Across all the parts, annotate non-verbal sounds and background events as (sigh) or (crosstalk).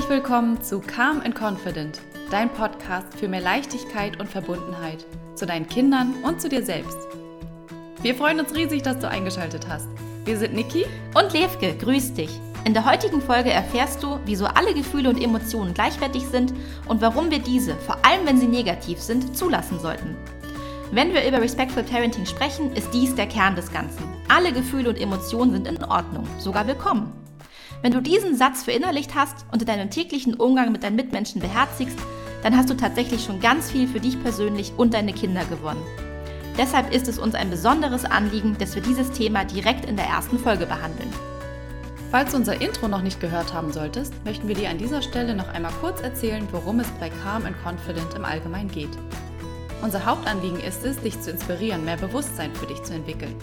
Herzlich willkommen zu Calm and Confident, dein Podcast für mehr Leichtigkeit und Verbundenheit zu deinen Kindern und zu dir selbst. Wir freuen uns riesig, dass du eingeschaltet hast. Wir sind Niki und Levke. Grüß dich. In der heutigen Folge erfährst du, wieso alle Gefühle und Emotionen gleichwertig sind und warum wir diese, vor allem wenn sie negativ sind, zulassen sollten. Wenn wir über Respectful Parenting sprechen, ist dies der Kern des Ganzen. Alle Gefühle und Emotionen sind in Ordnung, sogar willkommen. Wenn du diesen Satz verinnerlicht hast und in deinem täglichen Umgang mit deinen Mitmenschen beherzigst, dann hast du tatsächlich schon ganz viel für dich persönlich und deine Kinder gewonnen. Deshalb ist es uns ein besonderes Anliegen, dass wir dieses Thema direkt in der ersten Folge behandeln. Falls du unser Intro noch nicht gehört haben solltest, möchten wir dir an dieser Stelle noch einmal kurz erzählen, worum es bei Calm and Confident im Allgemeinen geht. Unser Hauptanliegen ist es, dich zu inspirieren, mehr Bewusstsein für dich zu entwickeln.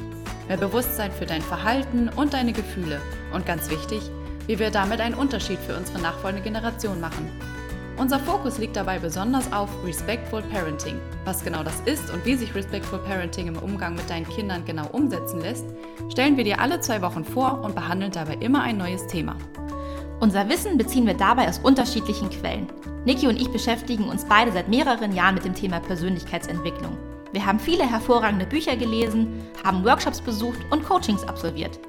Mehr Bewusstsein für dein Verhalten und deine Gefühle. Und ganz wichtig, wie wir damit einen Unterschied für unsere nachfolgende Generation machen. Unser Fokus liegt dabei besonders auf Respectful Parenting. Was genau das ist und wie sich Respectful Parenting im Umgang mit deinen Kindern genau umsetzen lässt, stellen wir dir alle zwei Wochen vor und behandeln dabei immer ein neues Thema. Unser Wissen beziehen wir dabei aus unterschiedlichen Quellen. Niki und ich beschäftigen uns beide seit mehreren Jahren mit dem Thema Persönlichkeitsentwicklung. Wir haben viele hervorragende Bücher gelesen, haben Workshops besucht und Coachings absolviert.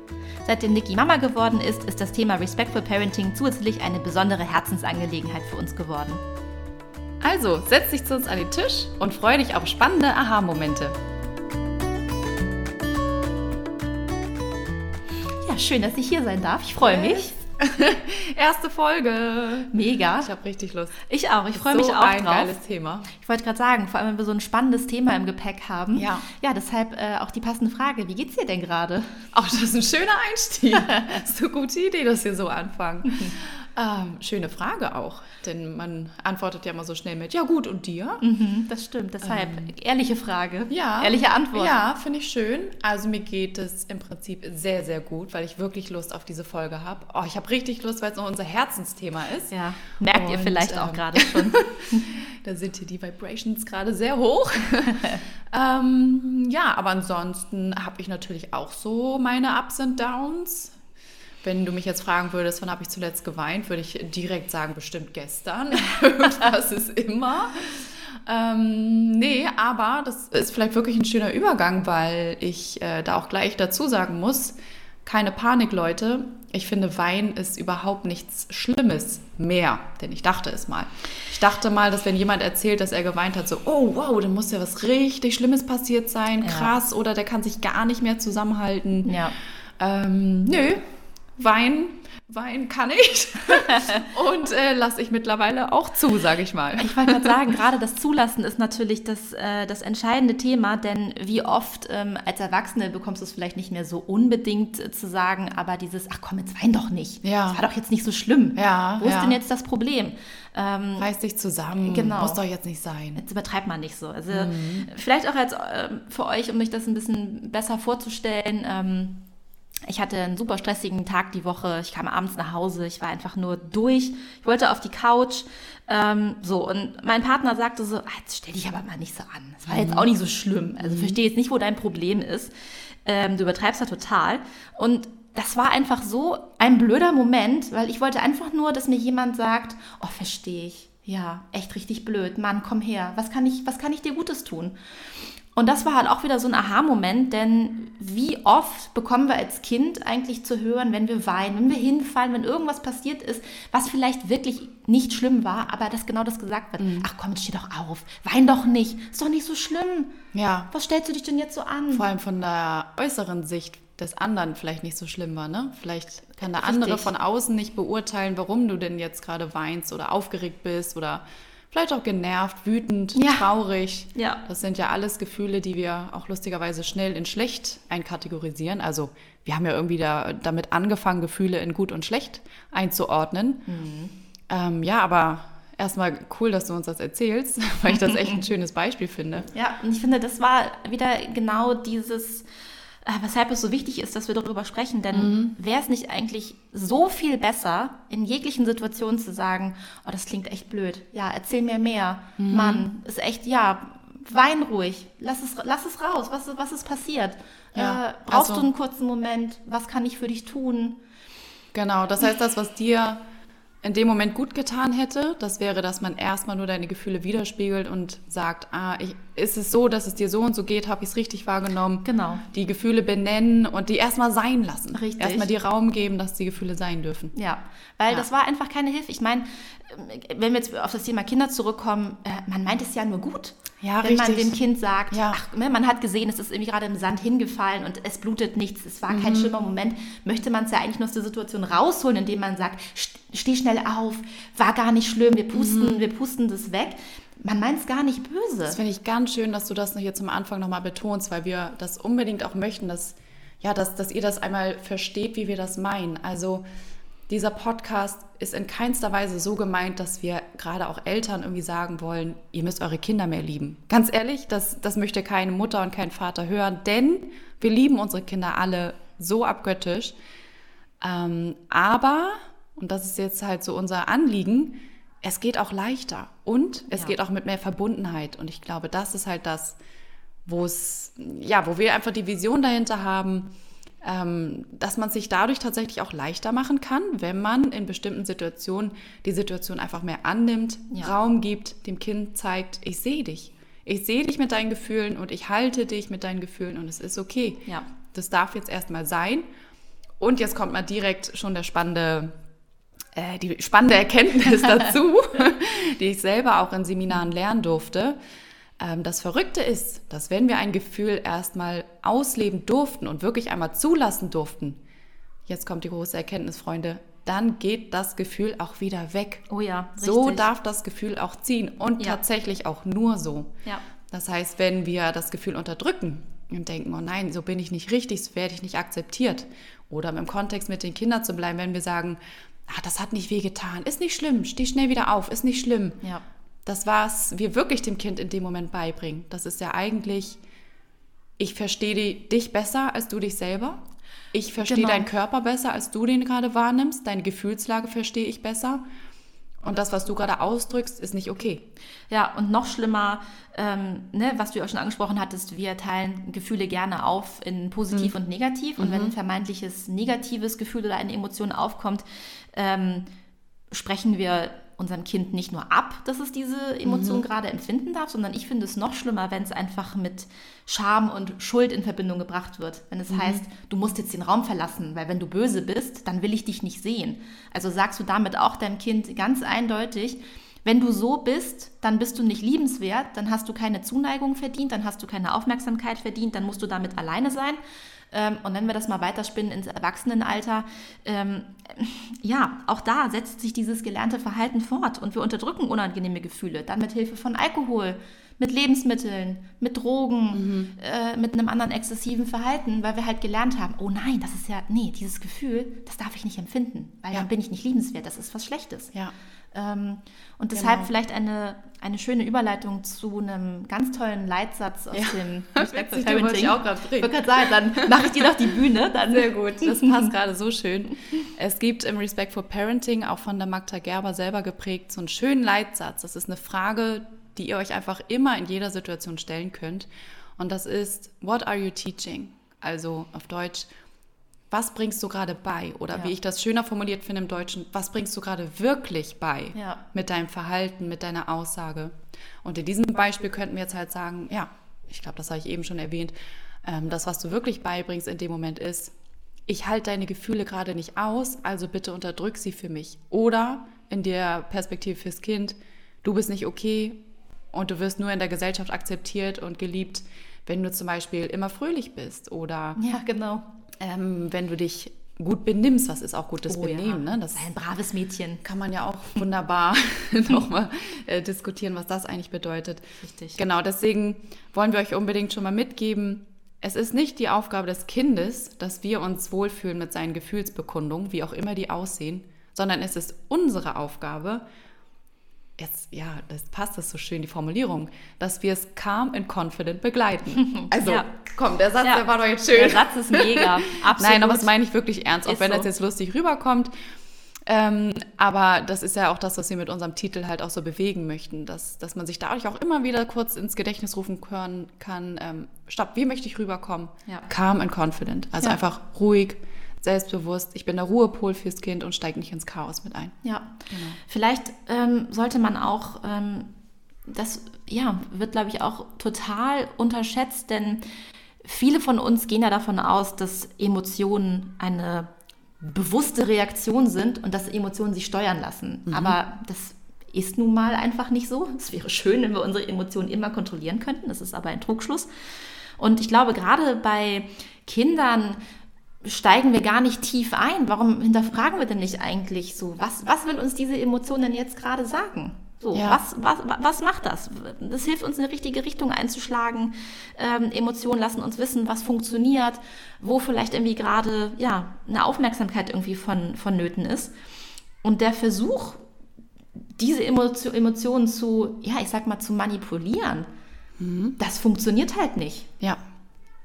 Seitdem Niki Mama geworden ist, ist das Thema Respectful Parenting zusätzlich eine besondere Herzensangelegenheit für uns geworden. Also, setz dich zu uns an den Tisch und freue dich auf spannende Aha-Momente. Ja, schön, dass ich hier sein darf. Ich freue mich. (laughs) Erste Folge. Mega. Ich habe richtig Lust. Ich auch. Ich freue mich auch ein drauf. geiles Thema. Ich wollte gerade sagen, vor allem wenn wir so ein spannendes Thema im Gepäck haben. Ja. Ja, deshalb äh, auch die passende Frage. Wie geht's dir denn gerade? Ach, das ist ein schöner Einstieg. (laughs) das ist eine gute Idee, dass wir so anfangen. (laughs) Ähm, schöne Frage auch, denn man antwortet ja immer so schnell mit, ja gut, und dir? Mhm, das stimmt, deshalb ehrliche Frage, Ja. ehrliche Antwort. Ja, finde ich schön. Also mir geht es im Prinzip sehr, sehr gut, weil ich wirklich Lust auf diese Folge habe. Oh, ich habe richtig Lust, weil es noch unser Herzensthema ist. Ja, merkt ihr Und, vielleicht auch ähm, gerade schon. (laughs) Da sind hier die Vibrations gerade sehr hoch. (laughs) ähm, ja, aber ansonsten habe ich natürlich auch so meine Ups und Downs. Wenn du mich jetzt fragen würdest, wann habe ich zuletzt geweint, würde ich direkt sagen, bestimmt gestern. (laughs) Irgendwas ist immer. Ähm, nee, aber das ist vielleicht wirklich ein schöner Übergang, weil ich äh, da auch gleich dazu sagen muss, keine Panik, Leute. Ich finde, Wein ist überhaupt nichts Schlimmes mehr, denn ich dachte es mal. Ich dachte mal, dass wenn jemand erzählt, dass er geweint hat, so, oh wow, dann muss ja was richtig Schlimmes passiert sein, Ja. krass, oder der kann sich gar nicht mehr zusammenhalten. Ja. Ähm, nö, Wein, Wein kann ich. (laughs) Und äh, lasse ich mittlerweile auch zu, sage ich mal. Ich wollte gerade (laughs) sagen, gerade das Zulassen ist natürlich das, äh, das entscheidende Thema, denn wie oft ähm, als Erwachsene bekommst du es vielleicht nicht mehr so unbedingt äh, zu sagen, aber dieses, ach komm, jetzt wein doch nicht. Ja. Das war doch jetzt nicht so schlimm. Ja, Wo ist ja. denn jetzt das Problem? Ähm, Reiß dich zusammen. Genau. Muss doch jetzt nicht sein. Jetzt übertreibt man nicht so. Also Mhm. vielleicht auch als ähm, für euch, um euch das ein bisschen besser vorzustellen. Ähm, ich hatte einen super stressigen Tag die Woche. Ich kam abends nach Hause. Ich war einfach nur durch. Ich wollte auf die Couch. Ähm, so, und mein Partner sagte so, ah, jetzt stell dich aber mal nicht so an. Das war jetzt Mhm. auch nicht so schlimm. Also verstehe jetzt nicht, wo dein Problem ist. Ähm, du übertreibst da total. Und das war einfach so ein blöder Moment, weil ich wollte einfach nur, dass mir jemand sagt, oh, verstehe ich. Ja, echt richtig blöd. Mann, komm her. Was kann ich, was kann ich dir Gutes tun? Und das war halt auch wieder so ein Aha-Moment, denn wie oft bekommen wir als Kind eigentlich zu hören, wenn wir weinen, wenn wir hinfallen, wenn irgendwas passiert ist, was vielleicht wirklich nicht schlimm war, aber dass genau das gesagt wird. Ach komm, jetzt steh doch auf, wein doch nicht, ist doch nicht so schlimm. Ja, Was stellst du dich denn jetzt so an? vor allem von der äußeren Sicht des anderen vielleicht nicht so schlimm war, ne? Vielleicht kann der Richtig. andere von außen nicht beurteilen, warum du denn jetzt gerade weinst oder aufgeregt bist oder vielleicht auch genervt, wütend, Ja. traurig. Ja. Das sind ja alles Gefühle, die wir auch lustigerweise schnell in schlecht einkategorisieren. Also wir haben ja irgendwie da, damit angefangen, Gefühle in gut und schlecht einzuordnen. Mhm. Ähm, ja, aber erstmal cool, dass du uns das erzählst, (laughs) weil ich das echt ein (laughs) schönes Beispiel finde. Ja, und ich finde, das war wieder genau dieses, weshalb es so wichtig ist, dass wir darüber sprechen. Denn wäre es nicht eigentlich so viel besser, in jeglichen Situationen zu sagen, oh, das klingt echt blöd. Ja, erzähl mir mehr. Mann, ist echt, ja, wein ruhig. Lass es, lass es raus. Was, was ist passiert? Ja, äh, brauchst also- du einen kurzen Moment? Was kann ich für dich tun? Genau, das heißt, das, was dir in dem Moment gut getan hätte, das wäre, dass man erstmal nur deine Gefühle widerspiegelt und sagt, ah, ich, ist es so, dass es dir so und so geht, habe ich es richtig wahrgenommen. Genau. Die Gefühle benennen und die erstmal sein lassen. Richtig. Erstmal die Raum geben, dass die Gefühle sein dürfen. Ja, weil Ja. das war einfach keine Hilfe. Ich meine, wenn wir jetzt auf das Thema Kinder zurückkommen, äh, man meint es ja nur gut. Ja, wenn man richtig. dem Kind sagt, Ja. ach, ne, man hat gesehen, es ist irgendwie gerade im Sand hingefallen und es blutet nichts, es war kein schlimmer Moment, möchte man es ja eigentlich nur aus der Situation rausholen, indem man sagt, "St- steh schnell auf, war gar nicht schlimm, wir pusten, wir pusten das weg. Man meint es gar nicht böse. Das finde ich ganz schön, dass du das hier zum Anfang nochmal betonst, weil wir das unbedingt auch möchten, dass, ja, dass, dass ihr das einmal versteht, wie wir das meinen. Also dieser Podcast ist in keinster Weise so gemeint, dass wir gerade auch Eltern irgendwie sagen wollen, ihr müsst eure Kinder mehr lieben. Ganz ehrlich, das, das möchte keine Mutter und kein Vater hören, denn wir lieben unsere Kinder alle so abgöttisch. Ähm, aber, und das ist jetzt halt so unser Anliegen, es geht auch leichter und es Ja. geht auch mit mehr Verbundenheit. Und ich glaube, das ist halt das, wo es, ja, wo wir einfach die Vision dahinter haben, ähm, dass man sich dadurch tatsächlich auch leichter machen kann, wenn man in bestimmten Situationen die Situation einfach mehr annimmt, Ja. Raum gibt, dem Kind zeigt, ich sehe dich. Ich sehe dich mit deinen Gefühlen und ich halte dich mit deinen Gefühlen und es ist okay. Ja. Das darf jetzt erstmal sein. Und jetzt kommt mal direkt schon der spannende, äh, die spannende (laughs) Erkenntnis dazu, (laughs) die ich selber auch in Seminaren lernen durfte. Ähm, das Verrückte ist, dass wenn wir ein Gefühl erstmal ausleben durften und wirklich einmal zulassen durften, jetzt kommt die große Erkenntnis, Freunde, dann geht das Gefühl auch wieder weg. Oh ja, So richtig. darf das Gefühl auch ziehen und Ja. tatsächlich auch nur so. Ja. Das heißt, wenn wir das Gefühl unterdrücken und denken, oh nein, so bin ich nicht richtig, so werde ich nicht akzeptiert. Oder im Kontext mit den Kindern zu bleiben, wenn wir sagen, ah, das hat nicht wehgetan, ist nicht schlimm, steh schnell wieder auf, ist nicht schlimm. Ja. Das, was wir wirklich dem Kind in dem Moment beibringen. Das ist ja eigentlich, ich verstehe dich besser als du dich selber. Ich verstehe Genau. deinen Körper besser, als du den gerade wahrnimmst. Deine Gefühlslage verstehe ich besser. Und das, was du gerade ausdrückst, ist nicht okay. Ja, und noch schlimmer, ähm, ne, was du ja auch schon angesprochen hattest, wir teilen Gefühle gerne auf in positiv und negativ. Und wenn ein vermeintliches negatives Gefühl oder eine Emotion aufkommt, ähm, sprechen wir unserem Kind nicht nur ab, dass es diese Emotion gerade empfinden darf, sondern ich finde es noch schlimmer, wenn es einfach mit Scham und Schuld in Verbindung gebracht wird. Wenn es heißt, du musst jetzt den Raum verlassen, weil wenn du böse bist, dann will ich dich nicht sehen. Also sagst du damit auch deinem Kind ganz eindeutig, wenn du so bist, dann bist du nicht liebenswert, dann hast du keine Zuneigung verdient, dann hast du keine Aufmerksamkeit verdient, dann musst du damit alleine sein. Ähm, und wenn wir das mal weiterspinnen ins Erwachsenenalter, ähm, ja, auch da setzt sich dieses gelernte Verhalten fort und wir unterdrücken unangenehme Gefühle, dann mit Hilfe von Alkohol, mit Lebensmitteln, mit Drogen, äh, mit einem anderen exzessiven Verhalten, weil wir halt gelernt haben, oh nein, das ist ja, nee, dieses Gefühl, das darf ich nicht empfinden, weil Ja. dann bin ich nicht liebenswert, das ist was Schlechtes. Ja. Ähm, und deshalb Genau. vielleicht eine, eine schöne Überleitung zu einem ganz tollen Leitsatz aus Ja. dem (laughs) Witzig, den wollte ich auch gerade sagen, dann mache ich dir doch die Bühne. (laughs) Dann. Sehr gut, das (laughs) passt gerade so schön. Es gibt im Respect for Parenting, auch von der Magda Gerber selber geprägt, so einen schönen Leitsatz. Das ist eine Frage, die ihr euch einfach immer in jeder Situation stellen könnt. Und das ist, what are you teaching? Also auf Deutsch, was bringst du gerade bei? Oder Ja. wie ich das schöner formuliert finde im Deutschen, was bringst du gerade wirklich bei Ja. mit deinem Verhalten, mit deiner Aussage? Und in diesem Beispiel könnten wir jetzt halt sagen, ja, ich glaube, das habe ich eben schon erwähnt, ähm, das, was du wirklich beibringst in dem Moment ist, ich halte deine Gefühle gerade nicht aus, also bitte unterdrück sie für mich. Oder in der Perspektive fürs Kind, du bist nicht okay und du wirst nur in der Gesellschaft akzeptiert und geliebt, wenn du zum Beispiel immer fröhlich bist oder Ja, genau. Ähm, wenn du dich gut benimmst, was ist auch gutes Benehmen, ja. ne? Das ein braves Mädchen. kann man ja auch wunderbar (laughs) nochmal äh, diskutieren, was das eigentlich bedeutet. Richtig. Genau, deswegen wollen wir euch unbedingt schon mal mitgeben, es ist nicht die Aufgabe des Kindes, dass wir uns wohlfühlen mit seinen Gefühlsbekundungen, wie auch immer die aussehen, sondern es ist unsere Aufgabe, jetzt, ja, das passt das so schön, die Formulierung, dass wir es calm and confident begleiten. (laughs) Also, Ja. komm, der Satz, Ja. der war doch jetzt Der schön. Satz ist mega. (laughs) Absolut. Nein, aber das meine ich wirklich ernst, auch Ist wenn so. das jetzt lustig rüberkommt. Ähm, aber das ist ja auch das, was wir mit unserem Titel halt auch so bewegen möchten, dass, dass man sich dadurch auch immer wieder kurz ins Gedächtnis rufen können, kann, ähm, stopp, wie möchte ich rüberkommen? Ja. Calm and confident, also einfach ruhig, selbstbewusst, ich bin der Ruhepol fürs Kind und steige nicht ins Chaos mit ein. Ja, genau. Vielleicht ähm, sollte man auch, ähm, das ja, wird, glaube ich, auch total unterschätzt, denn viele von uns gehen ja davon aus, dass Emotionen eine bewusste Reaktion sind und dass Emotionen sich steuern lassen. Mhm. Aber das ist nun mal einfach nicht so. Es wäre schön, wenn wir unsere Emotionen immer kontrollieren könnten. Das ist aber ein Trugschluss. Und ich glaube, gerade bei Kindern steigen wir gar nicht tief ein. Warum hinterfragen wir denn nicht eigentlich so? Was, was will uns diese Emotion denn jetzt gerade sagen? So, ja. was, was, was macht das? Das hilft uns in die richtige Richtung einzuschlagen. Ähm, Emotionen lassen uns wissen, was funktioniert, wo vielleicht irgendwie gerade ja, eine Aufmerksamkeit irgendwie von, vonnöten ist. Und der Versuch, diese Emotio Emotionen zu, ja, ich sag mal, zu manipulieren, mhm. das funktioniert halt nicht. Ja.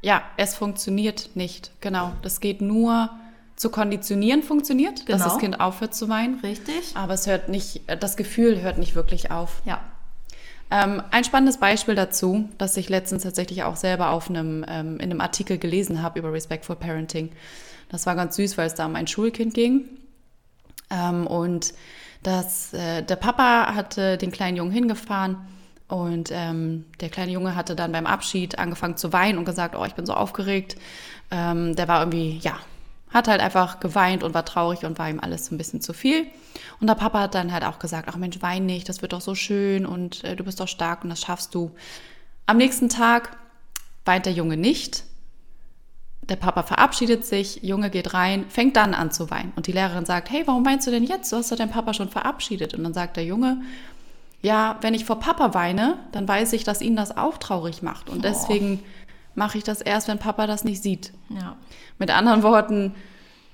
Ja, es funktioniert nicht. Genau. Das geht nur zu konditionieren funktioniert, genau. dass das Kind aufhört zu weinen. Richtig. Aber es hört nicht, das Gefühl hört nicht wirklich auf. Ja. Ähm, ein spannendes Beispiel dazu, das ich letztens tatsächlich auch selber auf einem, ähm, in einem Artikel gelesen habe über Respectful Parenting. Das war ganz süß, weil es da um ein Schulkind ging. Ähm, und das, äh, der Papa hatte den kleinen Jungen hingefahren und ähm, der kleine Junge hatte dann beim Abschied angefangen zu weinen und gesagt, oh, ich bin so aufgeregt. Ähm, der war irgendwie, ja, hat halt einfach geweint und war traurig und war ihm alles ein bisschen zu viel. Und der Papa hat dann halt auch gesagt, ach Mensch, wein nicht, das wird doch so schön und äh, du bist doch stark und das schaffst du. Am nächsten Tag weint der Junge nicht. Der Papa verabschiedet sich, Junge geht rein, fängt dann an zu weinen. Und die Lehrerin sagt, hey, warum weinst du denn jetzt? Du hast doch deinen Papa schon verabschiedet. Und dann sagt der Junge, ja, wenn ich vor Papa weine, dann weiß ich, dass ihn das auch traurig macht. Und deswegen mache ich das erst, wenn Papa das nicht sieht. Ja. Mit anderen Worten,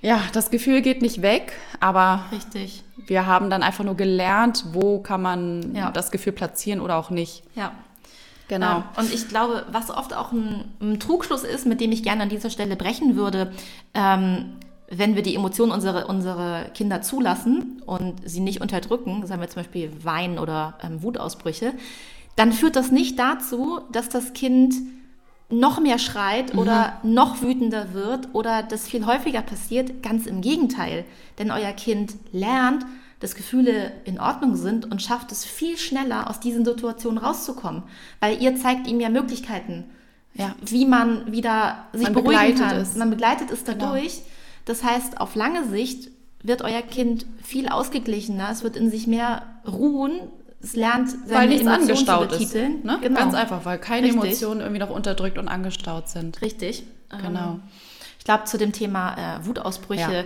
ja, das Gefühl geht nicht weg, aber Richtig. wir haben dann einfach nur gelernt, wo kann man ja. das Gefühl platzieren oder auch nicht. Ja. Genau. Ähm, und ich glaube, was oft auch ein, ein, Trugschluss ist, mit dem ich gerne an dieser Stelle brechen würde, ähm, wenn wir die Emotionen unserer unsere Kinder zulassen und sie nicht unterdrücken, sagen wir zum Beispiel Weinen oder ähm, Wutausbrüche, dann führt das nicht dazu, dass das Kind noch mehr schreit mhm. oder noch wütender wird oder das viel häufiger passiert. Ganz im Gegenteil. Denn euer Kind lernt, dass Gefühle in Ordnung sind und schafft es viel schneller, aus diesen Situationen rauszukommen. Weil ihr zeigt ihm ja Möglichkeiten, ja. wie man wieder sich man beruhigen kann. Es. Man begleitet es dadurch. Genau. Das heißt, auf lange Sicht wird euer Kind viel ausgeglichener, es wird in sich mehr ruhen, es lernt seine weil nichts Emotionen angestaut ist. Ne? Genau. Ganz einfach, weil keine Richtig. Emotionen irgendwie noch unterdrückt und angestaut sind. Richtig. Genau. Ähm, ich glaube, zu dem Thema äh, Wutausbrüche. Ja.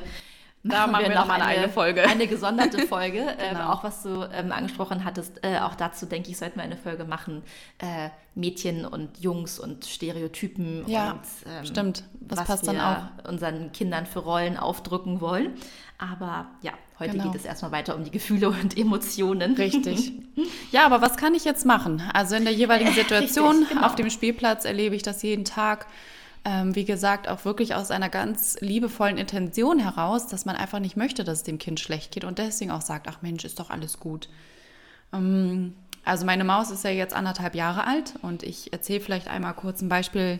(laughs) Da machen wir, wir noch eine, eine Folge. Eine gesonderte Folge. (laughs) Ähm, genau. ähm, auch was du ähm, angesprochen hattest, äh, auch dazu denke ich, sollten wir eine Folge machen. Äh, Mädchen und Jungs und Stereotypen ja, und ähm, stimmt. Das was passt wir dann auch. unseren Kindern für Rollen aufdrücken wollen. Aber ja, heute genau. geht es erstmal weiter um die Gefühle und (laughs) Emotionen. Richtig. Ja, aber was kann ich jetzt machen? Also in der jeweiligen Situation Richtig, genau. auf dem Spielplatz erlebe ich das jeden Tag. Ähm, wie gesagt, auch wirklich aus einer ganz liebevollen Intention heraus, dass man einfach nicht möchte, dass es dem Kind schlecht geht und deswegen auch sagt, ach Mensch, ist doch alles gut. Ähm, also meine Maus ist ja jetzt anderthalb Jahre alt und ich erzähle vielleicht einmal kurz ein Beispiel,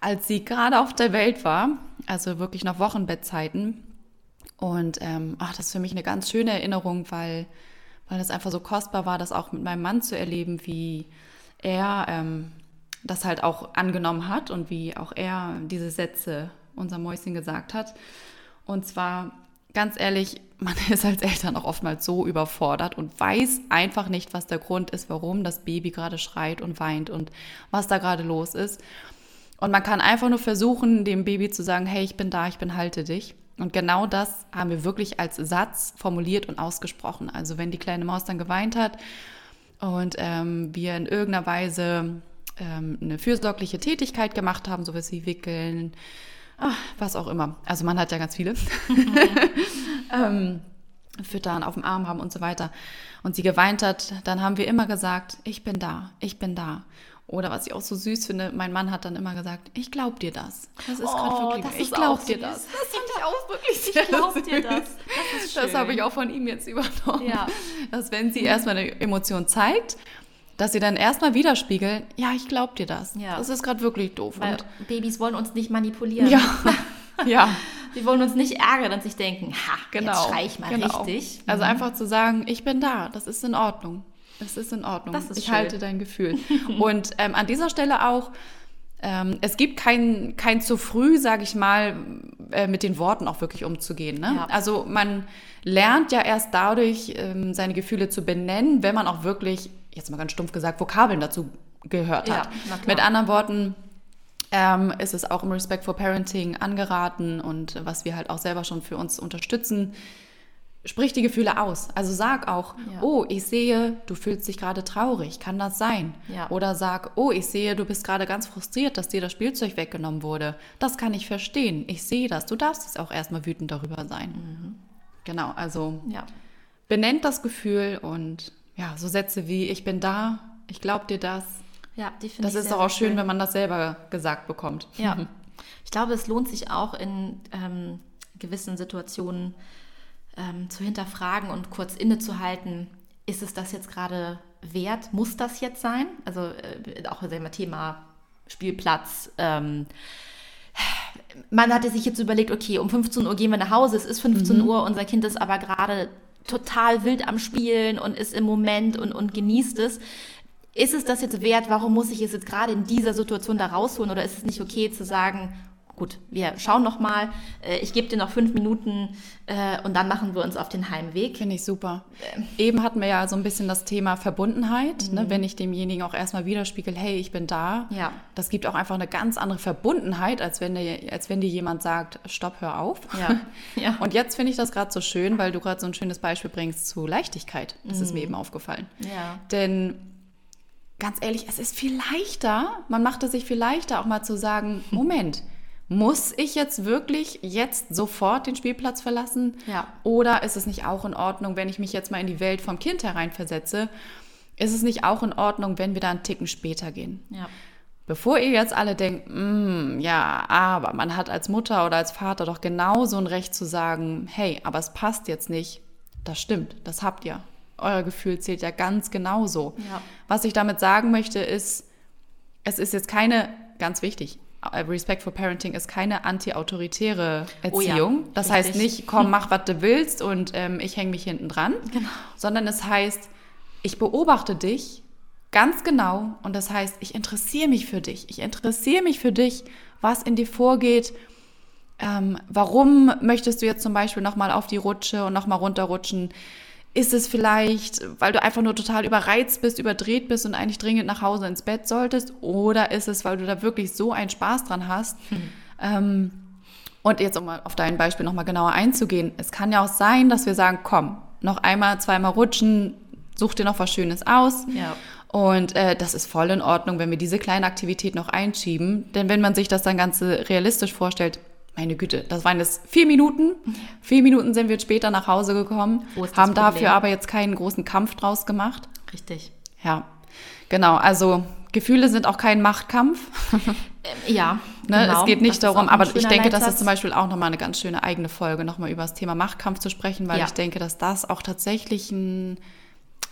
als sie gerade auf der Welt war, also wirklich noch Wochenbettzeiten. Und ähm, ach, das ist für mich eine ganz schöne Erinnerung, weil, weil das einfach so kostbar war, das auch mit meinem Mann zu erleben, wie er ähm, das halt auch angenommen hat und wie auch er diese Sätze unser Mäuschen gesagt hat. Und zwar, ganz ehrlich, (laughs) man ist als Eltern auch oftmals so überfordert und weiß einfach nicht, was der Grund ist, warum das Baby gerade schreit und weint und was da gerade los ist. Und man kann einfach nur versuchen, dem Baby zu sagen, hey, ich bin da, ich bin halte dich. Und genau das haben wir wirklich als Satz formuliert und ausgesprochen. Also wenn die kleine Maus dann geweint hat und ähm, wir in irgendeiner Weise ähm, eine fürsorgliche Tätigkeit gemacht haben, sowas wie Wickeln, ach, was auch immer. Also man hat ja ganz viele. (laughs) ähm, füttern, auf dem Arm haben und so weiter. Und sie geweint hat, dann haben wir immer gesagt, ich bin da, ich bin da. Oder was ich auch so süß finde, mein Mann hat dann immer gesagt, ich glaub dir das. Das ist gerade oh, wirklich, ich (laughs) glaub dir das. Das finde ich auch wirklich sehr Ich glaub dir das. Das, das habe ich auch von ihm jetzt übernommen. Ja. Dass wenn sie erstmal eine Emotion zeigt, dass sie dann erstmal widerspiegeln, ja, ich glaube dir das. Ja. Das ist gerade wirklich doof. Weil und Babys wollen uns nicht manipulieren. Ja, (laughs) ja. Wir wollen uns nicht ärgern und sich denken, ha, Genau. jetzt schrei ich mal genau. richtig. Also Mhm. einfach zu sagen, ich bin da, das ist in Ordnung. Das ist in Ordnung. Das ist ich schön. halte dein Gefühl. (laughs) Und ähm, an dieser Stelle auch, ähm, es gibt kein, kein zu früh, sage ich mal, äh, mit den Worten auch wirklich umzugehen. Ne? Ja. Also man lernt ja erst dadurch, ähm, seine Gefühle zu benennen, wenn man auch wirklich, jetzt mal ganz stumpf gesagt, Vokabeln dazu gehört Ja, hat. klar. Mit anderen Worten, ähm, ist es auch im Respect for Parenting angeraten und was wir halt auch selber schon für uns unterstützen. Sprich die Gefühle aus. Also sag auch, Ja. oh, ich sehe, du fühlst dich gerade traurig. Kann das sein? Ja. Oder sag, oh, ich sehe, du bist gerade ganz frustriert, dass dir das Spielzeug weggenommen wurde. Das kann ich verstehen. Ich sehe das. Du darfst jetzt auch erstmal wütend darüber sein. Mhm. Genau, also Ja. benennt das Gefühl und ja, so Sätze wie, ich bin da, ich glaube dir das. ja, die finde Das ich ist sehr, auch sehr schön, wenn man das selber gesagt bekommt. Ja. (laughs) Ich glaube, es lohnt sich auch in ähm, gewissen Situationen ähm, zu hinterfragen und kurz innezuhalten, ist es das jetzt gerade wert? Muss das jetzt sein? Also äh, auch wir, Thema Spielplatz. Ähm, man hatte sich jetzt überlegt, okay, um 15 Uhr gehen wir nach Hause, es ist 15 Uhr, unser Kind ist aber gerade total wild am Spielen und ist im Moment und, und genießt es. Ist es das jetzt wert? Warum muss ich es jetzt gerade in dieser Situation da rausholen? Oder ist es nicht okay zu sagen, gut, wir schauen noch mal, äh, ich gebe dir noch fünf Minuten äh, und dann machen wir uns auf den Heimweg? Finde ich super. Eben hatten wir ja so ein bisschen das Thema Verbundenheit, ne? wenn ich demjenigen auch erstmal widerspiegel, hey, ich bin da. Ja. Das gibt auch einfach eine ganz andere Verbundenheit, als wenn, dir, als wenn dir jemand sagt, stopp, hör auf. Ja. (laughs) Ja. Und jetzt finde ich das gerade so schön, weil du gerade so ein schönes Beispiel bringst zu Leichtigkeit. Das ist mir eben aufgefallen. Ja. Denn ganz ehrlich, es ist viel leichter, man macht es sich viel leichter, auch mal zu sagen, (laughs) Moment, muss ich jetzt wirklich jetzt sofort den Spielplatz verlassen? Ja. Oder ist es nicht auch in Ordnung, wenn ich mich jetzt mal in die Welt vom Kind hereinversetze? Ist es nicht auch in Ordnung, wenn wir da einen Ticken später gehen? Ja. Bevor ihr jetzt alle denkt, "Mm, ja, aber man hat als Mutter oder als Vater doch genauso ein Recht zu sagen, hey, aber es passt jetzt nicht. Das stimmt, das habt ihr. Euer Gefühl zählt ja ganz genauso. Ja. Was ich damit sagen möchte, ist, es ist jetzt keine, ganz wichtig, Respect for Parenting ist keine anti-autoritäre Oh ja, Erziehung. das richtig. heißt nicht, komm, mach, was du willst und ähm, ich hänge mich hinten dran. Genau. Sondern es heißt, ich beobachte dich ganz genau und das heißt, ich interessiere mich für dich. Ich interessiere mich für dich, was in dir vorgeht. Ähm, warum möchtest du jetzt zum Beispiel nochmal auf die Rutsche und nochmal runterrutschen? Ist es vielleicht, weil du einfach nur total überreizt bist, überdreht bist und eigentlich dringend nach Hause ins Bett solltest? Oder ist es, weil du da wirklich so einen Spaß dran hast? Ähm, und jetzt, um mal auf dein Beispiel nochmal genauer einzugehen, es kann ja auch sein, dass wir sagen, komm, noch einmal, zweimal rutschen, such dir noch was Schönes aus. Ja. Und äh, das ist voll in Ordnung, wenn wir diese kleine Aktivität noch einschieben. Denn wenn man sich das dann ganz realistisch vorstellt, meine Güte, das waren jetzt vier Minuten. Vier Minuten sind wir später nach Hause gekommen, haben Problem? dafür aber jetzt keinen großen Kampf draus gemacht. Richtig. Ja, genau. Also Gefühle sind auch kein Machtkampf. (laughs) Ähm, ja. Ne? genau. Es geht nicht darum, aber ich denke, das ist Leitsatz. zum Beispiel auch nochmal eine ganz schöne eigene Folge, nochmal über das Thema Machtkampf zu sprechen, weil Ja. ich denke, dass das auch tatsächlich ein,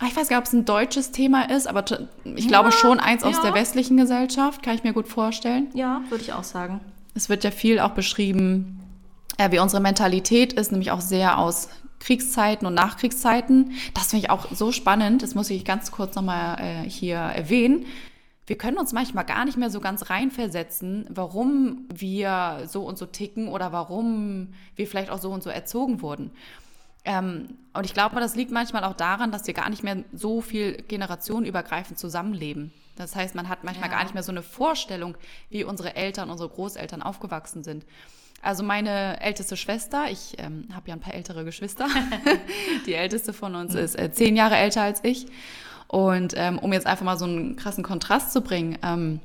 ah, ich weiß gar nicht, ob es ein deutsches Thema ist, aber ich glaube schon eins aus ja. der westlichen Gesellschaft, kann ich mir gut vorstellen. Ja, würde ich auch sagen. Es wird ja viel auch beschrieben, äh, wie unsere Mentalität ist, nämlich auch sehr aus Kriegszeiten und Nachkriegszeiten. Das finde ich auch so spannend, das muss ich ganz kurz nochmal äh, hier erwähnen. Wir können uns manchmal gar nicht mehr so ganz reinversetzen, warum wir so und so ticken oder warum wir vielleicht auch so und so erzogen wurden. Ähm, und ich glaube, das liegt manchmal auch daran, dass wir gar nicht mehr so viel generationenübergreifend zusammenleben. Das heißt, man hat manchmal Ja. gar nicht mehr so eine Vorstellung, wie unsere Eltern, unsere Großeltern aufgewachsen sind. Also meine älteste Schwester, ich ähm, habe ja ein paar ältere Geschwister, (laughs) die älteste von uns ist äh, zehn Jahre älter als ich. Und ähm, um jetzt einfach mal so einen krassen Kontrast zu bringen, ähm,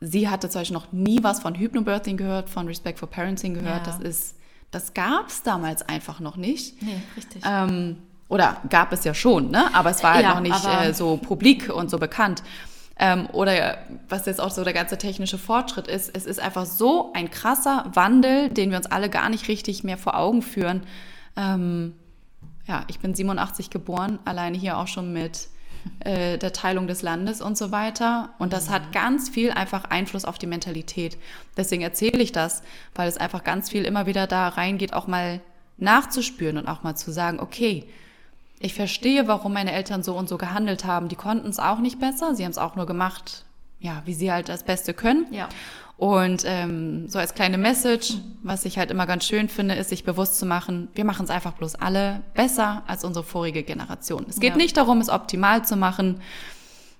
sie hatte zum Beispiel noch nie was von Hypnobirthing gehört, von Respect for Parenting gehört. Ja. Das ist, das gab es damals einfach noch nicht. Nee, richtig. Ähm, oder gab es ja schon, ne? aber es war halt Ja, noch nicht äh, so publik und so bekannt. Ähm, oder was jetzt auch so der ganze technische Fortschritt ist, es ist einfach so ein krasser Wandel, den wir uns alle gar nicht richtig mehr vor Augen führen. Ähm, ja, ich bin 87 geboren, alleine hier auch schon mit äh, der Teilung des Landes und so weiter. Und das hat ganz viel einfach Einfluss auf die Mentalität. Deswegen erzähle ich das, weil es einfach ganz viel immer wieder da reingeht, auch mal nachzuspüren und auch mal zu sagen, okay, ich verstehe, warum meine Eltern so und so gehandelt haben. Die konnten es auch nicht besser, sie haben es auch nur gemacht, ja, wie sie halt das Beste können. Ja. Und ähm, so als kleine Message, was ich halt immer ganz schön finde, ist, sich bewusst zu machen, wir machen es einfach bloß alle besser als unsere vorige Generation. Es geht Ja. nicht darum, es optimal zu machen.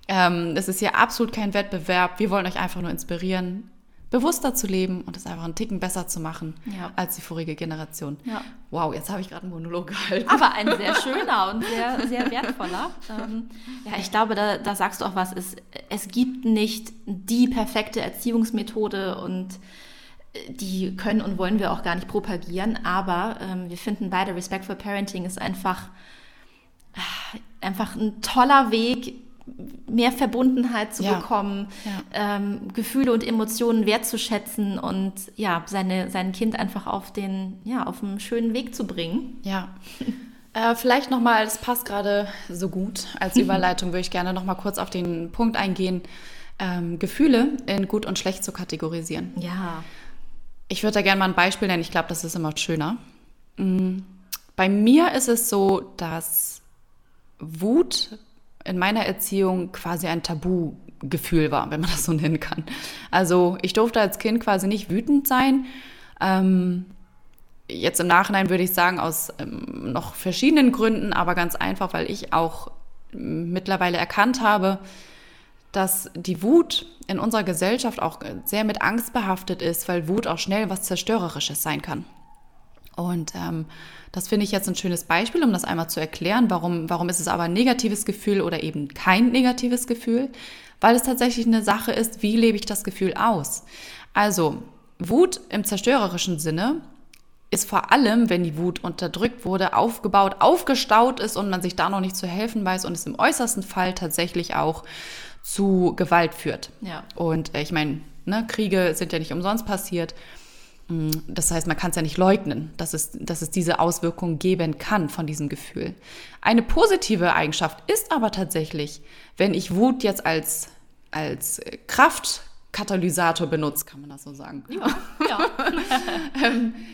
Ähm, es ist hier absolut kein Wettbewerb. Wir wollen euch einfach nur inspirieren, bewusster zu leben und es einfach einen Ticken besser zu machen Ja. als die vorige Generation. Ja. Wow, jetzt habe ich gerade einen Monolog gehalten. Aber ein (laughs) sehr schöner und sehr, sehr wertvoller. Ähm, ja, ich glaube, da, da sagst du auch was. Es, es gibt nicht die perfekte Erziehungsmethode und äh, die können und wollen wir auch gar nicht propagieren. Aber ähm, wir finden beide, Respectful Parenting ist einfach, ah, einfach ein toller Weg, mehr Verbundenheit zu Ja. bekommen, Ja. ähm, Gefühle und Emotionen wertzuschätzen und ja, seine, sein Kind einfach auf den, ja, auf einen schönen Weg zu bringen. Ja. (laughs) Äh, vielleicht nochmal, das passt gerade so gut als (laughs) Überleitung, würde ich gerne nochmal kurz auf den Punkt eingehen, ähm, Gefühle in gut und schlecht zu kategorisieren. Ja. Ich würde da gerne mal ein Beispiel nennen, ich glaube, das ist immer schöner. Mm, Bei mir ist es so, dass Wut in meiner Erziehung quasi ein Tabugefühl war, wenn man das so nennen kann. Also ich durfte als Kind quasi nicht wütend sein. Ähm, jetzt im Nachhinein würde ich sagen, aus ähm, noch verschiedenen Gründen, aber ganz einfach, weil ich auch mittlerweile erkannt habe, dass die Wut in unserer Gesellschaft auch sehr mit Angst behaftet ist, weil Wut auch schnell was Zerstörerisches sein kann. Und ähm, das finde ich jetzt ein schönes Beispiel, um das einmal zu erklären. Warum, warum ist es aber ein negatives Gefühl oder eben kein negatives Gefühl? Weil es tatsächlich eine Sache ist, wie lebe ich das Gefühl aus? Also, Wut im zerstörerischen Sinne ist vor allem, wenn die Wut unterdrückt wurde, aufgebaut, aufgestaut ist und man sich da noch nicht zu helfen weiß und es im äußersten Fall tatsächlich auch zu Gewalt führt. Ja. Und äh, ich meine, ne, Kriege sind ja nicht umsonst passiert. Mm, Das heißt, man kann es ja nicht leugnen, dass es, dass es diese Auswirkungen geben kann von diesem Gefühl. Eine positive Eigenschaft ist aber tatsächlich, wenn ich Wut jetzt als, als Kraftkatalysator benutze, kann man das so sagen. Ja. (laughs)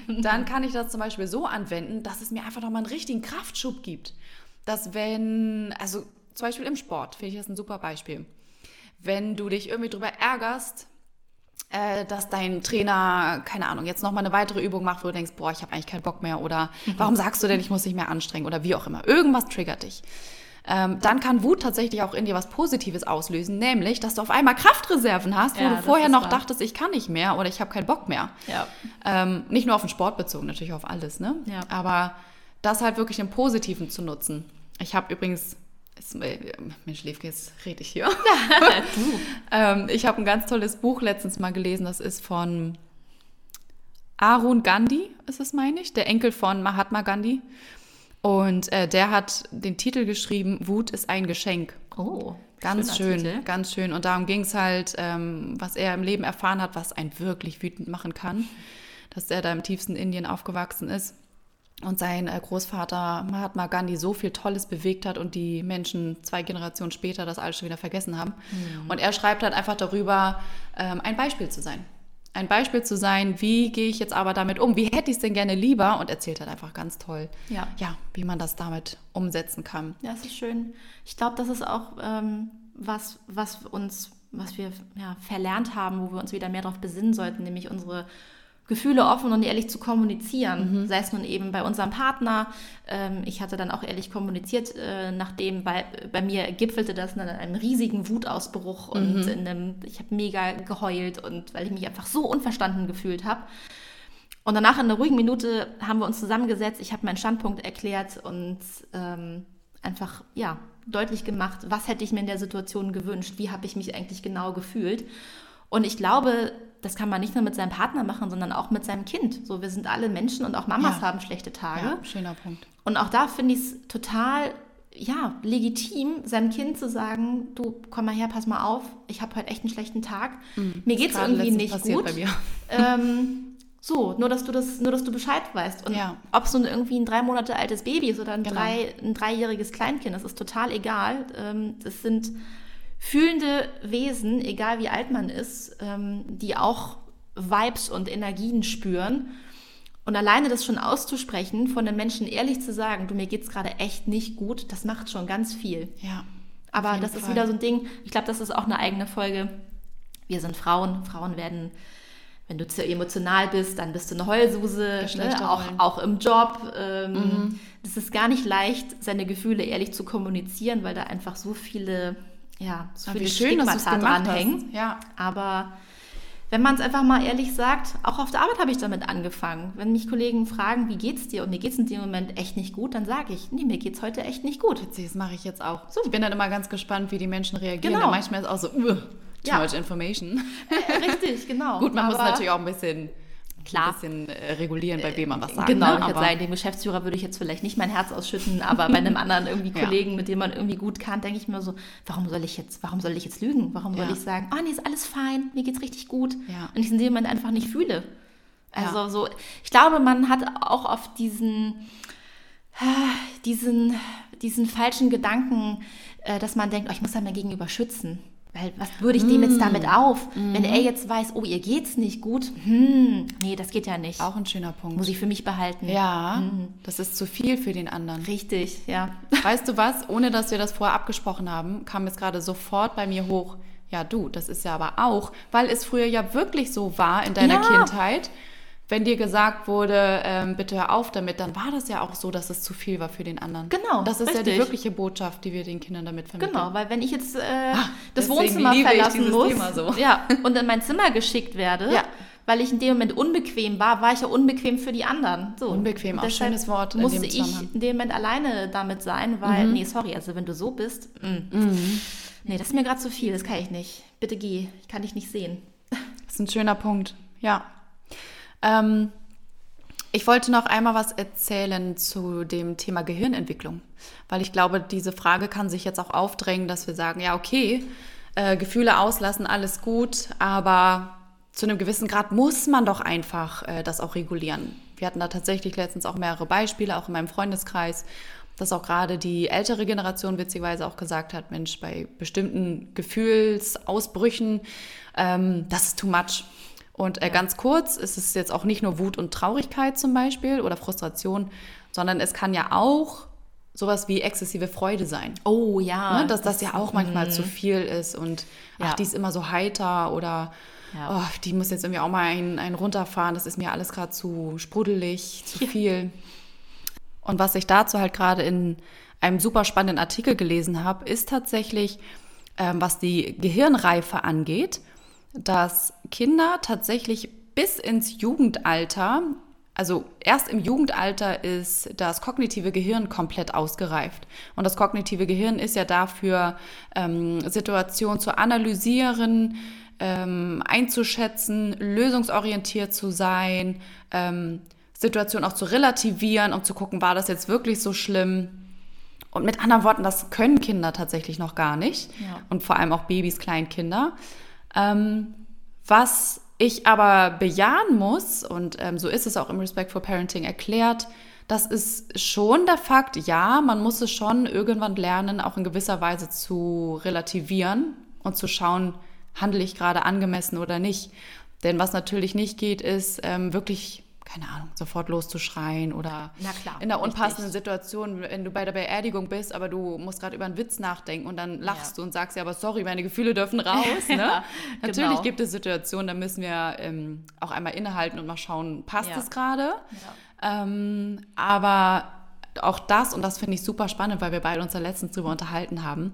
(laughs) dann kann ich das zum Beispiel so anwenden, dass es mir einfach nochmal einen richtigen Kraftschub gibt. Dass wenn, also zum Beispiel im Sport, finde ich das ein super Beispiel. Wenn du dich irgendwie drüber ärgerst, äh, dass dein Trainer, keine Ahnung, jetzt nochmal eine weitere Übung macht, wo du denkst, boah, ich habe eigentlich keinen Bock mehr oder warum sagst du denn, ich muss dich mehr anstrengen oder wie auch immer. Irgendwas triggert dich. Ähm, dann kann Wut tatsächlich auch in dir was Positives auslösen, nämlich, dass du auf einmal Kraftreserven hast, wo Ja, du vorher noch wahr. dachtest, ich kann nicht mehr oder ich habe keinen Bock mehr. Ja. Ähm, nicht nur auf den Sport bezogen, natürlich auf alles, ne? Ja. Aber das halt wirklich im Positiven zu nutzen. Ich habe übrigens, es, äh, mir schläft jetzt, rede ich hier. (laughs) ähm, ich habe ein ganz tolles Buch letztens mal gelesen, das ist von Arun Gandhi, ist es, meine ich, der Enkel von Mahatma Gandhi. Und äh, der hat den Titel geschrieben, Wut ist ein Geschenk. Oh, Ganz schön, Titel. ganz schön. Und darum ging es halt, ähm, was er im Leben erfahren hat, was einen wirklich wütend machen kann. Dass er da im tiefsten Indien aufgewachsen ist und sein äh, Großvater Mahatma Gandhi so viel Tolles bewegt hat und die Menschen zwei Generationen später das alles schon wieder vergessen haben. Mhm. Und er schreibt halt einfach darüber, ähm, ein Beispiel zu sein. Ein Beispiel zu sein, wie gehe ich jetzt aber damit um? Wie hätte ich es denn gerne lieber? Und erzählt halt einfach ganz toll, Ja. ja, wie man das damit umsetzen kann. Ja, das ist schön. Ich glaube, das ist auch ähm, was, was uns, was wir ja, verlernt haben, wo wir uns wieder mehr darauf besinnen sollten, nämlich unsere Gefühle offen und ehrlich zu kommunizieren. Sei es nun eben bei unserem Partner. Ähm, ich hatte dann auch ehrlich kommuniziert, äh, nachdem bei, bei mir gipfelte das in einem riesigen Wutausbruch und in einem, ich habe mega geheult und weil ich mich einfach so unverstanden gefühlt habe. Und danach in einer ruhigen Minute haben wir uns zusammengesetzt. Ich habe meinen Standpunkt erklärt und ähm, einfach ja deutlich gemacht, was hätte ich mir in der Situation gewünscht, wie habe ich mich eigentlich genau gefühlt. Und ich glaube, das kann man nicht nur mit seinem Partner machen, sondern auch mit seinem Kind. So, wir sind alle Menschen und auch Mamas Ja. haben schlechte Tage. Ja, schöner Punkt. Und auch da finde ich es total ja, legitim, seinem Kind zu sagen, du komm mal her, pass mal auf, ich habe heute echt einen schlechten Tag. Mir geht es irgendwie nicht gut. bei mir. (laughs) Ähm, So, nur dass du das, nur dass du Bescheid weißt. Und Ja. ob es nun irgendwie ein drei Monate altes Baby ist oder ein, Genau. drei, ein dreijähriges Kleinkind, das ist total egal. Ähm, Das sind fühlende Wesen, egal wie alt man ist, ähm, die auch Vibes und Energien spüren. Und alleine das schon auszusprechen, von den Menschen ehrlich zu sagen, du, mir geht's gerade echt nicht gut, das macht schon ganz viel. Ja. Aber das ist Fall. wieder so ein Ding, ich glaube, das ist auch eine eigene Folge. Wir sind Frauen. Frauen werden, wenn du zu emotional bist, dann bist du eine Heulsuse, ne? auch, auch im Job. Ähm, Das ist gar nicht leicht, seine Gefühle ehrlich zu kommunizieren, weil da einfach so viele, ja, so viele schön, dass du es Stigmata gemacht dranhängen. hast. Ja. Aber wenn man es einfach mal ehrlich sagt, auch auf der Arbeit habe ich damit angefangen. Wenn mich Kollegen fragen, wie geht's dir und mir geht's in dem Moment echt nicht gut, dann sage ich, nee, mir geht's heute echt nicht gut. Witzig, das mache ich jetzt auch. Ich bin dann immer ganz gespannt, wie die Menschen reagieren. Genau. Manchmal ist es auch so, uh, too Ja. much information. (laughs) Richtig, genau. Gut, man muss Aber- natürlich auch ein bisschen, Klar. ein bisschen äh, regulieren, bei wem man was sagt. Genau, ne? ich würde sagen, dem Geschäftsführer würde ich jetzt vielleicht nicht mein Herz ausschütten, aber bei einem (laughs) anderen irgendwie Ja. Kollegen, mit dem man irgendwie gut kann, denke ich mir so, warum soll ich jetzt, warum soll ich jetzt lügen? Warum soll Ja. ich sagen, ah nee, ist alles fein, mir geht's richtig gut. Ja. Und ich in dem Moment einfach nicht fühle. Also Ja. so, ich glaube, man hat auch oft diesen, diesen, diesen falschen Gedanken, äh, dass man denkt, oh, ich muss da mein Gegenüber schützen. Weil was würde ich dem jetzt Mm. damit auf? Wenn er jetzt weiß, oh, ihr geht's nicht gut, hm, nee, das geht ja nicht. Auch ein schöner Punkt. Muss ich für mich behalten. ja, das ist zu viel für den anderen. Richtig, ja. (laughs) Weißt du was? Ohne dass wir das vorher abgesprochen haben, kam jetzt gerade sofort bei mir hoch. Ja, du, das ist ja aber auch, weil es früher ja wirklich so war in deiner Ja. Kindheit. Wenn dir gesagt wurde, ähm, bitte hör auf damit, dann war das ja auch so, dass es zu viel war für den anderen. Genau, Das ist ja die richtig. wirkliche Botschaft, die wir den Kindern damit vermitteln. Genau, weil wenn ich jetzt äh, das Ah, deswegen Wohnzimmer verlassen muss so. (laughs) ja, und in mein Zimmer geschickt werde, Ja. weil ich in dem Moment unbequem war, war ich ja unbequem für die anderen. So. Unbequem, auch schönes Wort in Musste dem ich. Mhm. in dem Moment alleine damit sein, weil, nee, sorry, also wenn du so bist, mm. nee, das ist mir gerade zu viel, das kann ich nicht. Bitte geh, ich kann dich nicht sehen. Das ist ein schöner Punkt, ja. Ähm, ich wollte noch einmal was erzählen zu dem Thema Gehirnentwicklung, weil ich glaube, diese Frage kann sich jetzt auch aufdrängen, dass wir sagen, ja, okay, äh, Gefühle auslassen, alles gut, aber zu einem gewissen Grad muss man doch einfach äh, das auch regulieren. Wir hatten da tatsächlich letztens auch mehrere Beispiele, auch in meinem Freundeskreis, dass auch gerade die ältere Generation witzigerweise auch gesagt hat, Mensch, bei bestimmten Gefühlsausbrüchen, ähm, das ist too much. Und äh, ganz kurz, ist es jetzt auch nicht nur Wut und Traurigkeit zum Beispiel oder Frustration, sondern es kann ja auch sowas wie exzessive Freude sein. Oh ja. Ne? Dass das ja auch manchmal zu viel ist und Ja. ach, die ist immer so heiter oder Ja. oh, die muss jetzt irgendwie auch mal einen, einen runterfahren, das ist mir alles gerade zu sprudelig, zu viel. Und was ich dazu halt gerade in einem super spannenden Artikel gelesen habe, ist tatsächlich, ähm, was die Gehirnreife angeht, dass Kinder tatsächlich bis ins Jugendalter, also erst im Jugendalter ist das kognitive Gehirn komplett ausgereift. Und das kognitive Gehirn ist ja dafür, ähm, Situationen zu analysieren, ähm, einzuschätzen, lösungsorientiert zu sein, ähm, Situationen auch zu relativieren, um zu gucken, war das jetzt wirklich so schlimm? Und mit anderen Worten, das können Kinder tatsächlich noch gar nicht. Ja. Und vor allem auch Babys, Kleinkinder. Ähm, was ich aber bejahen muss, und ähm, so ist es auch im Respect for Parenting erklärt, das ist schon der Fakt, ja, man muss es schon irgendwann lernen, auch in gewisser Weise zu relativieren und zu schauen, handle ich gerade angemessen oder nicht. Denn was natürlich nicht geht, ist ähm, wirklich, keine Ahnung, sofort loszuschreien oder klar, in einer richtig. unpassenden Situation, wenn du bei der Beerdigung bist, aber du musst gerade über einen Witz nachdenken und dann lachst Ja. du und sagst ja, aber sorry, meine Gefühle dürfen raus. (laughs) Ne? Ja, Natürlich genau. gibt es Situationen, da müssen wir ähm, auch einmal innehalten und mal schauen, passt Ja. es gerade? Ähm, aber auch das, und das finde ich super spannend, weil wir beide uns da letztens drüber unterhalten haben,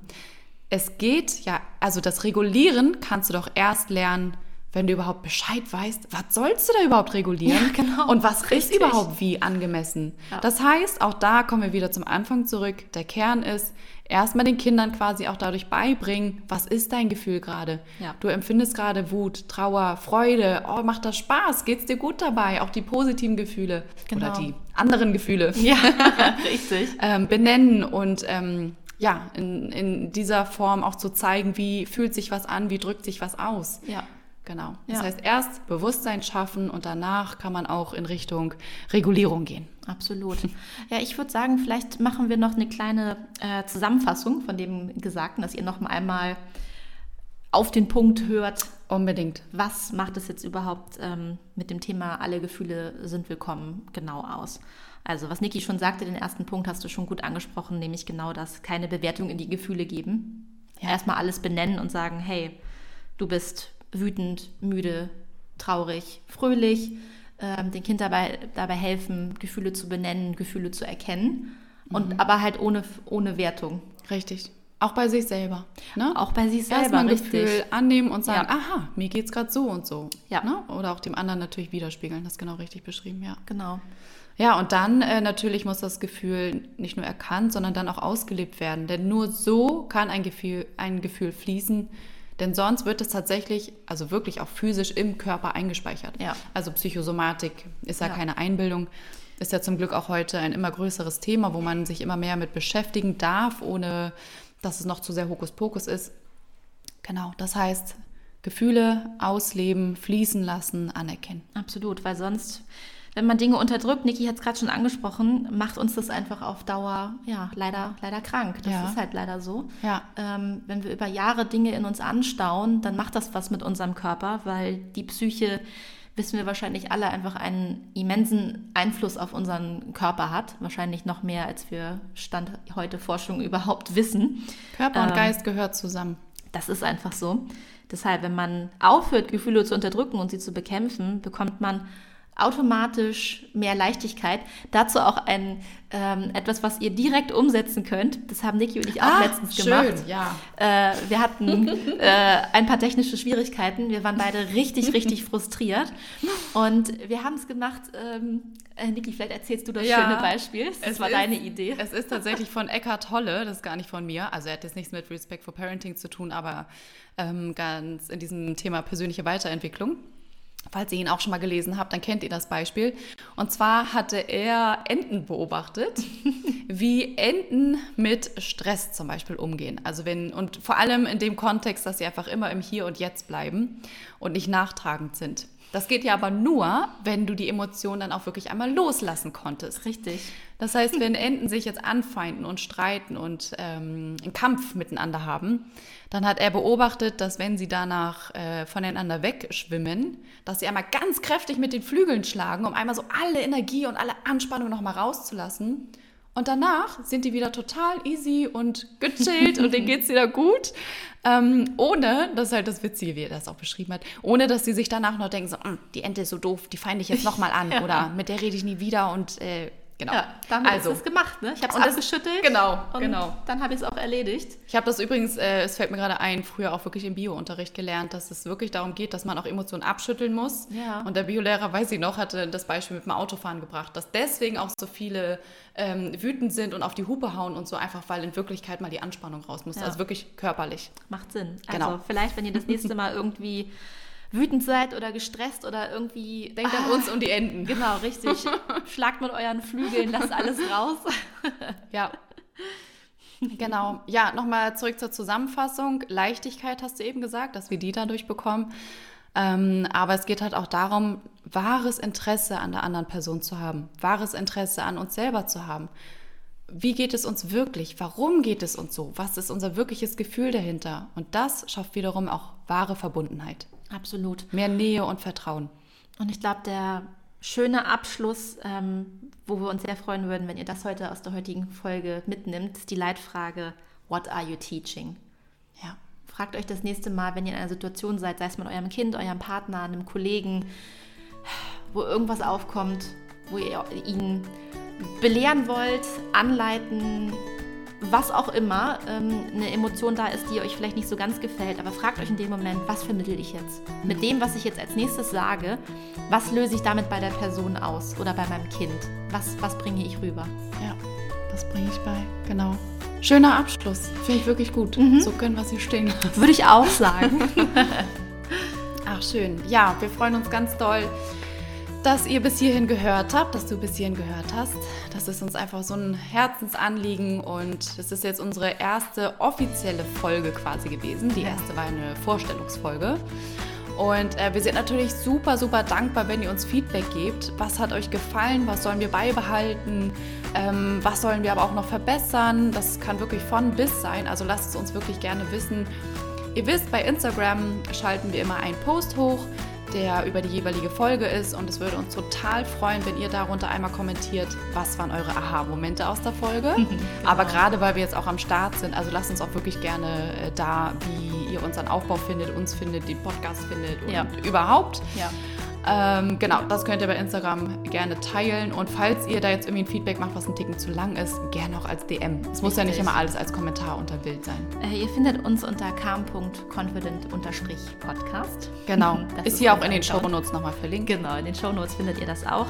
es geht ja, also das Regulieren kannst du doch erst lernen, wenn du überhaupt Bescheid weißt, was sollst du da überhaupt regulieren? Ja, genau. Und was ist Richtig. überhaupt wie angemessen? Ja. Das heißt, auch da kommen wir wieder zum Anfang zurück. Der Kern ist, erstmal den Kindern quasi auch dadurch beibringen, was ist dein Gefühl gerade? Ja. Du empfindest gerade Wut, Trauer, Freude. Oh, macht das Spaß? Geht's dir gut dabei? Auch die positiven Gefühle Genau. oder die anderen Gefühle Ja, (laughs) richtig. ähm, benennen und ähm, ja, in, in dieser Form auch zu zeigen, wie fühlt sich was an, wie drückt sich was aus. Ja. Genau. Das ja. heißt, erst Bewusstsein schaffen und danach kann man auch in Richtung Regulierung gehen. Absolut. Ja, ich würde sagen, vielleicht machen wir noch eine kleine äh, Zusammenfassung von dem Gesagten, dass ihr noch einmal auf den Punkt hört. Unbedingt. Was macht es jetzt überhaupt ähm, mit dem Thema alle Gefühle sind willkommen genau aus? Also was Niki schon sagte, den ersten Punkt hast du schon gut angesprochen, nämlich genau das, keine Bewertung in die Gefühle geben. Ja. Erstmal alles benennen und sagen, hey, du bist wütend, müde, traurig, fröhlich, ähm, den Kind dabei, dabei helfen, Gefühle zu benennen, Gefühle zu erkennen. Und mhm. aber halt ohne, ohne Wertung. Richtig. Auch bei sich selber. Ne? Auch bei sich selber. Erstmal ein richtig. Gefühl annehmen und sagen, ja. aha, mir geht es gerade so und so. Ja. Ne? Oder auch dem anderen natürlich widerspiegeln. Das ist genau richtig beschrieben, ja. Genau. Ja, und dann äh, natürlich muss das Gefühl nicht nur erkannt, sondern dann auch ausgelebt werden. Denn nur so kann ein Gefühl, ein Gefühl fließen, denn sonst wird es tatsächlich, also wirklich auch physisch im Körper eingespeichert. Ja. Also Psychosomatik ist ja, ja keine Einbildung. Ist ja zum Glück auch heute ein immer größeres Thema, wo man sich immer mehr mit beschäftigen darf, ohne dass es noch zu sehr Hokuspokus ist. Genau, das heißt, Gefühle ausleben, fließen lassen, anerkennen. Absolut, weil sonst wenn man Dinge unterdrückt, Niki hat es gerade schon angesprochen, macht uns das einfach auf Dauer, ja, leider, leider krank. Das ja. ist halt leider so. Ja. Ähm, wenn wir über Jahre Dinge in uns anstauen, dann macht das was mit unserem Körper, weil die Psyche, wissen wir wahrscheinlich alle, einfach einen immensen Einfluss auf unseren Körper hat. Wahrscheinlich noch mehr, als wir Stand heute Forschung überhaupt wissen. Körper und ähm, Geist gehört zusammen. Das ist einfach so. Deshalb, wenn man aufhört, Gefühle zu unterdrücken und sie zu bekämpfen, bekommt man automatisch mehr Leichtigkeit. Dazu auch ein, ähm, etwas, was ihr direkt umsetzen könnt. Das haben Niki und ich auch ah, letztens schön, gemacht. Ja. Äh, wir hatten (laughs) äh, ein paar technische Schwierigkeiten. Wir waren beide richtig, richtig (laughs) frustriert. Und wir haben es gemacht. Ähm, äh, Niki, vielleicht erzählst du das ja, schöne Beispiel. Das es war ist, deine Idee. Es ist tatsächlich von Eckhart Tolle, das ist gar nicht von mir. Also er hat jetzt nichts mit Respect for Parenting zu tun, aber ähm, ganz in diesem Thema persönliche Weiterentwicklung. Falls ihr ihn auch schon mal gelesen habt, dann kennt ihr das Beispiel. Und zwar hatte er Enten beobachtet, (laughs) wie Enten mit Stress zum Beispiel umgehen. Also wenn, und vor allem in dem Kontext, dass sie einfach immer im Hier und Jetzt bleiben und nicht nachtragend sind. Das geht ja aber nur, wenn du die Emotionen dann auch wirklich einmal loslassen konntest. Richtig. Das heißt, wenn Enten sich jetzt anfeinden und streiten und ähm, einen Kampf miteinander haben, dann hat er beobachtet, dass wenn sie danach äh, voneinander wegschwimmen, dass sie einmal ganz kräftig mit den Flügeln schlagen, um einmal so alle Energie und alle Anspannung nochmal rauszulassen. Und danach sind die wieder total easy und gechillt und denen geht es wieder gut. Ähm, ohne, das ist halt das Witzige, wie er das auch beschrieben hat, ohne dass sie sich danach noch denken, so, hm, die Ente ist so doof, die feinde ich jetzt nochmal an (laughs) ja. oder mit der rede ich nie wieder und äh, Genau. Ja, damit also, ist es gemacht. Ne? Ich habe es abgeschüttelt. Genau, genau. Dann habe ich es auch erledigt. Ich habe das übrigens, äh, es fällt mir gerade ein, früher auch wirklich im Bio-Unterricht gelernt, dass es wirklich darum geht, dass man auch Emotionen abschütteln muss. Ja. Und der Biolehrer, weiß ich noch, hatte das Beispiel mit dem Autofahren gebracht, dass deswegen auch so viele ähm, wütend sind und auf die Hupe hauen und so einfach, weil in Wirklichkeit mal die Anspannung raus muss. Ja. Also wirklich körperlich. Macht Sinn. Genau. Also vielleicht, wenn ihr das nächste Mal irgendwie wütend seid oder gestresst oder irgendwie. Denkt ah, an uns und die Enden. (laughs) Genau, richtig. (laughs) Schlagt mit euren Flügeln, lasst alles raus. (laughs) ja. Genau. Ja, nochmal zurück zur Zusammenfassung. Leichtigkeit hast du eben gesagt, dass wir die dadurch bekommen. Ähm, aber es geht halt auch darum, wahres Interesse an der anderen Person zu haben, wahres Interesse an uns selber zu haben. Wie geht es uns wirklich? Warum geht es uns so? Was ist unser wirkliches Gefühl dahinter? Und das schafft wiederum auch wahre Verbundenheit. Absolut. Mehr Nähe und Vertrauen. Und ich glaube, der schöne Abschluss, ähm, wo wir uns sehr freuen würden, wenn ihr das heute aus der heutigen Folge mitnimmt, ist die Leitfrage, What are you teaching? Ja. Fragt euch das nächste Mal, wenn ihr in einer Situation seid, sei es mit eurem Kind, eurem Partner, einem Kollegen, wo irgendwas aufkommt, wo ihr ihn belehren wollt, anleiten, was auch immer ähm, eine Emotion da ist, die euch vielleicht nicht so ganz gefällt, aber fragt euch in dem Moment, was vermittel ich jetzt? Mit dem, was ich jetzt als nächstes sage, was löse ich damit bei der Person aus oder bei meinem Kind? Was, was bringe ich rüber? Ja, was bringe ich bei? Genau. Schöner Abschluss. Finde ich wirklich gut. Mhm. So können wir es hier stehen lassen. Würde ich auch sagen. (laughs) Ach, schön. Ja, wir freuen uns ganz doll dass ihr bis hierhin gehört habt, dass du bis hierhin gehört hast. Das ist uns einfach so ein Herzensanliegen und das ist jetzt unsere erste offizielle Folge quasi gewesen. Die erste war eine Vorstellungsfolge. Und äh, wir sind natürlich super, super dankbar, wenn ihr uns Feedback gebt. Was hat euch gefallen? Was sollen wir beibehalten? Ähm, was sollen wir aber auch noch verbessern? Das kann wirklich von bis sein. Also lasst es uns wirklich gerne wissen. Ihr wisst, bei Instagram schalten wir immer einen Post hoch der über die jeweilige Folge ist. Und es würde uns total freuen, wenn ihr darunter einmal kommentiert, was waren eure Aha-Momente aus der Folge. genau. (laughs) Aber gerade weil wir jetzt auch am Start sind, also lasst uns auch wirklich gerne äh, da, wie ihr unseren Aufbau findet, uns findet, den Podcast findet und Ja. überhaupt. Ja. Ähm, genau, das könnt ihr bei Instagram gerne teilen. Und falls ihr da jetzt irgendwie ein Feedback macht, was ein Ticken zu lang ist, gerne auch als DM. Es muss ja nicht immer alles als Kommentar unter Bild sein. Äh, ihr findet uns unter calm.confident-podcast. Genau. (laughs) Das ist hier auch in den Account. Shownotes nochmal verlinkt. Genau, in den Shownotes findet ihr das auch.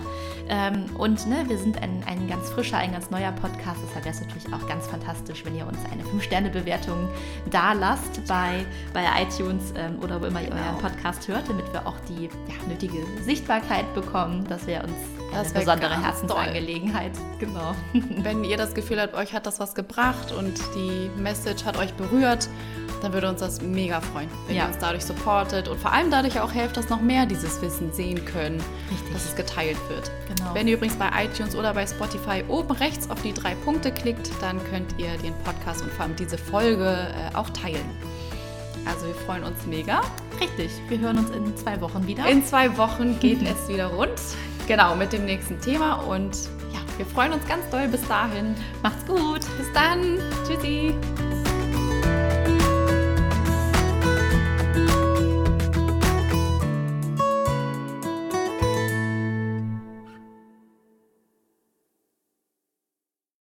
Ähm, und ne, wir sind ein, ein ganz frischer, ein ganz neuer Podcast. Deshalb wäre es natürlich auch ganz fantastisch, wenn ihr uns eine 5-Sterne-Bewertung da lasst bei, bei iTunes ähm, oder wo immer ihr Genau. euren Podcast hört, damit wir auch die ja, nötige Sichtbarkeit bekommen. Das wäre uns Das eine besondere Herzensangelegenheit. Genau. (laughs) (laughs) Wenn ihr das Gefühl habt, euch hat das was gebracht und die Message hat euch berührt, dann würde uns das mega freuen, wenn Ja. ihr uns dadurch supportet und vor allem dadurch auch helft, dass noch mehr dieses Wissen sehen können, Richtig. dass es geteilt wird. Genau. Wenn ihr übrigens bei iTunes oder bei Spotify oben rechts auf die drei Punkte klickt, dann könnt ihr den Podcast und vor allem diese Folge äh, auch teilen. Also wir freuen uns mega. Richtig. Wir hören uns in zwei Wochen wieder. In zwei Wochen geht es wieder rund. Genau, mit dem nächsten Thema. Und ja, wir freuen uns ganz doll bis dahin. Macht's gut. Bis dann. Tschüssi.